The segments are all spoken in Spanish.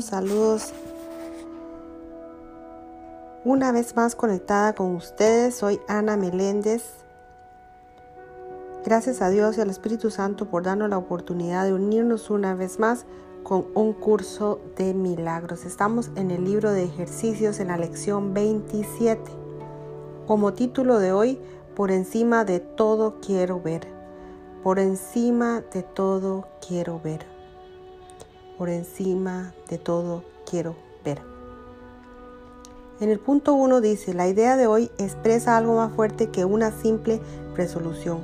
Saludos, saludos. Una vez más conectada con ustedes, soy Ana Meléndez. Gracias a Dios y al Espíritu Santo por darnos la oportunidad de unirnos una vez más con un curso de milagros. Estamos en el libro de ejercicios en la lección 27. Como título de hoy, por encima de todo quiero ver. Por encima de todo quiero ver por encima de todo quiero ver. En el punto 1 dice, la idea de hoy expresa algo más fuerte que una simple resolución.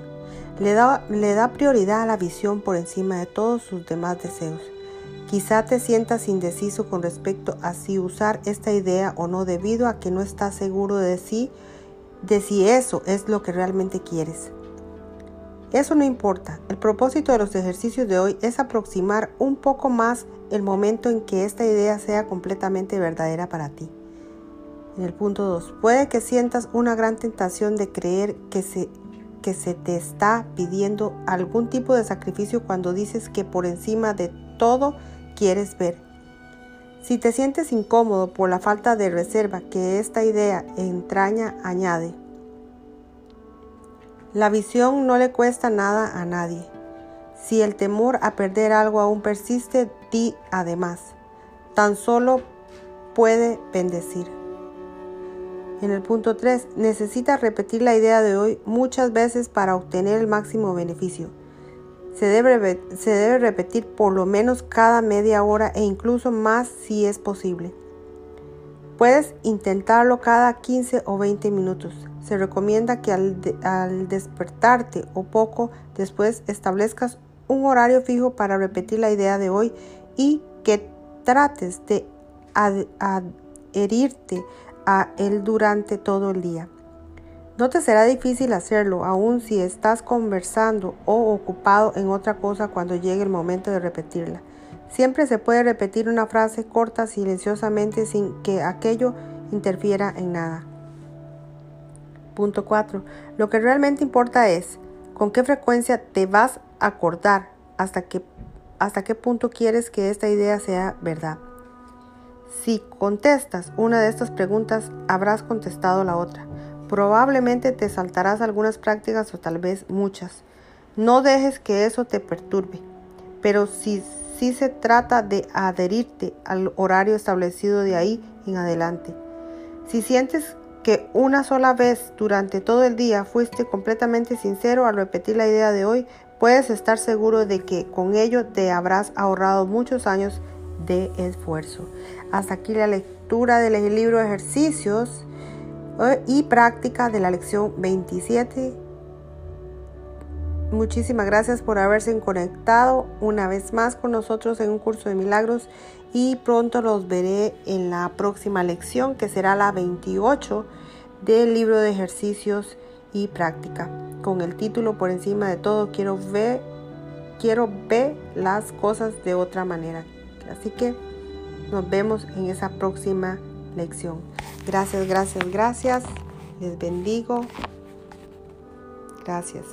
Le da, le da prioridad a la visión por encima de todos sus demás deseos. Quizá te sientas indeciso con respecto a si usar esta idea o no debido a que no estás seguro de si, de si eso es lo que realmente quieres. Eso no importa. El propósito de los ejercicios de hoy es aproximar un poco más el momento en que esta idea sea completamente verdadera para ti. En el punto 2, puede que sientas una gran tentación de creer que se, que se te está pidiendo algún tipo de sacrificio cuando dices que por encima de todo quieres ver. Si te sientes incómodo por la falta de reserva que esta idea entraña, añade. La visión no le cuesta nada a nadie. Si el temor a perder algo aún persiste, di además. Tan solo puede bendecir. En el punto 3, necesitas repetir la idea de hoy muchas veces para obtener el máximo beneficio. Se debe, se debe repetir por lo menos cada media hora e incluso más si es posible. Puedes intentarlo cada 15 o 20 minutos. Se recomienda que al, despertarte o poco después establezcas un horario fijo para repetir la idea de hoy y que trates de adherirte a él durante todo el día. No te será difícil hacerlo, aun si estás conversando o ocupado en otra cosa cuando llegue el momento de repetirla. Siempre se puede repetir una frase corta silenciosamente sin que aquello interfiera en nada. Punto 4. Lo que realmente importa es con qué frecuencia te vas a acordar hasta, que, hasta qué punto quieres que esta idea sea verdad. Si contestas una de estas preguntas, habrás contestado la otra. Probablemente te saltarás algunas prácticas o tal vez muchas. No dejes que eso te perturbe. Pero si si se trata de adherirte al horario establecido de ahí en adelante. Si sientes que una sola vez durante todo el día fuiste completamente sincero al repetir la idea de hoy, puedes estar seguro de que con ello te habrás ahorrado muchos años de esfuerzo. Hasta aquí la lectura del libro ejercicios eh, y práctica de la lección 27 Muchísimas gracias por haberse conectado una vez más con nosotros en un curso de milagros y pronto los veré en la próxima lección que será la 28 del libro de ejercicios y práctica. Con el título por encima de todo quiero ver quiero ver las cosas de otra manera. Así que nos vemos en esa próxima lección. Gracias gracias gracias. Les bendigo. Gracias